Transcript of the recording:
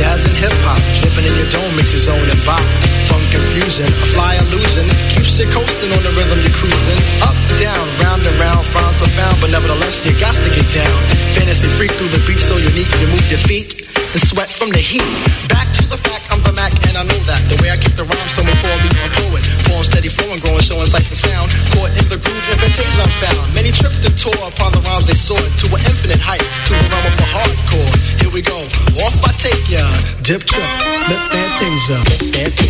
jazz and hip hop, dripping in your dome your zone and bop. Confusion, a fly illusion, keeps you coasting on the rhythm you're cruising. Up, down, round and round, rhymes profound, but nevertheless you got to get down. Fantasy freak through the beat so unique, you move your feet and sweat from the heat. Back to the fact, I'm the Mac and I know that. The way I keep the rhyme, someone call me a poet. Form steady flowing, growing, showing sights and sound. Caught in the groove, invitation I'm found. Many tripped and tore upon the rhymes they soared to an infinite height, to the realm of the hardcore. Here we go, off I take ya. Dip trip, lip fantasia, fantasia, fantasia.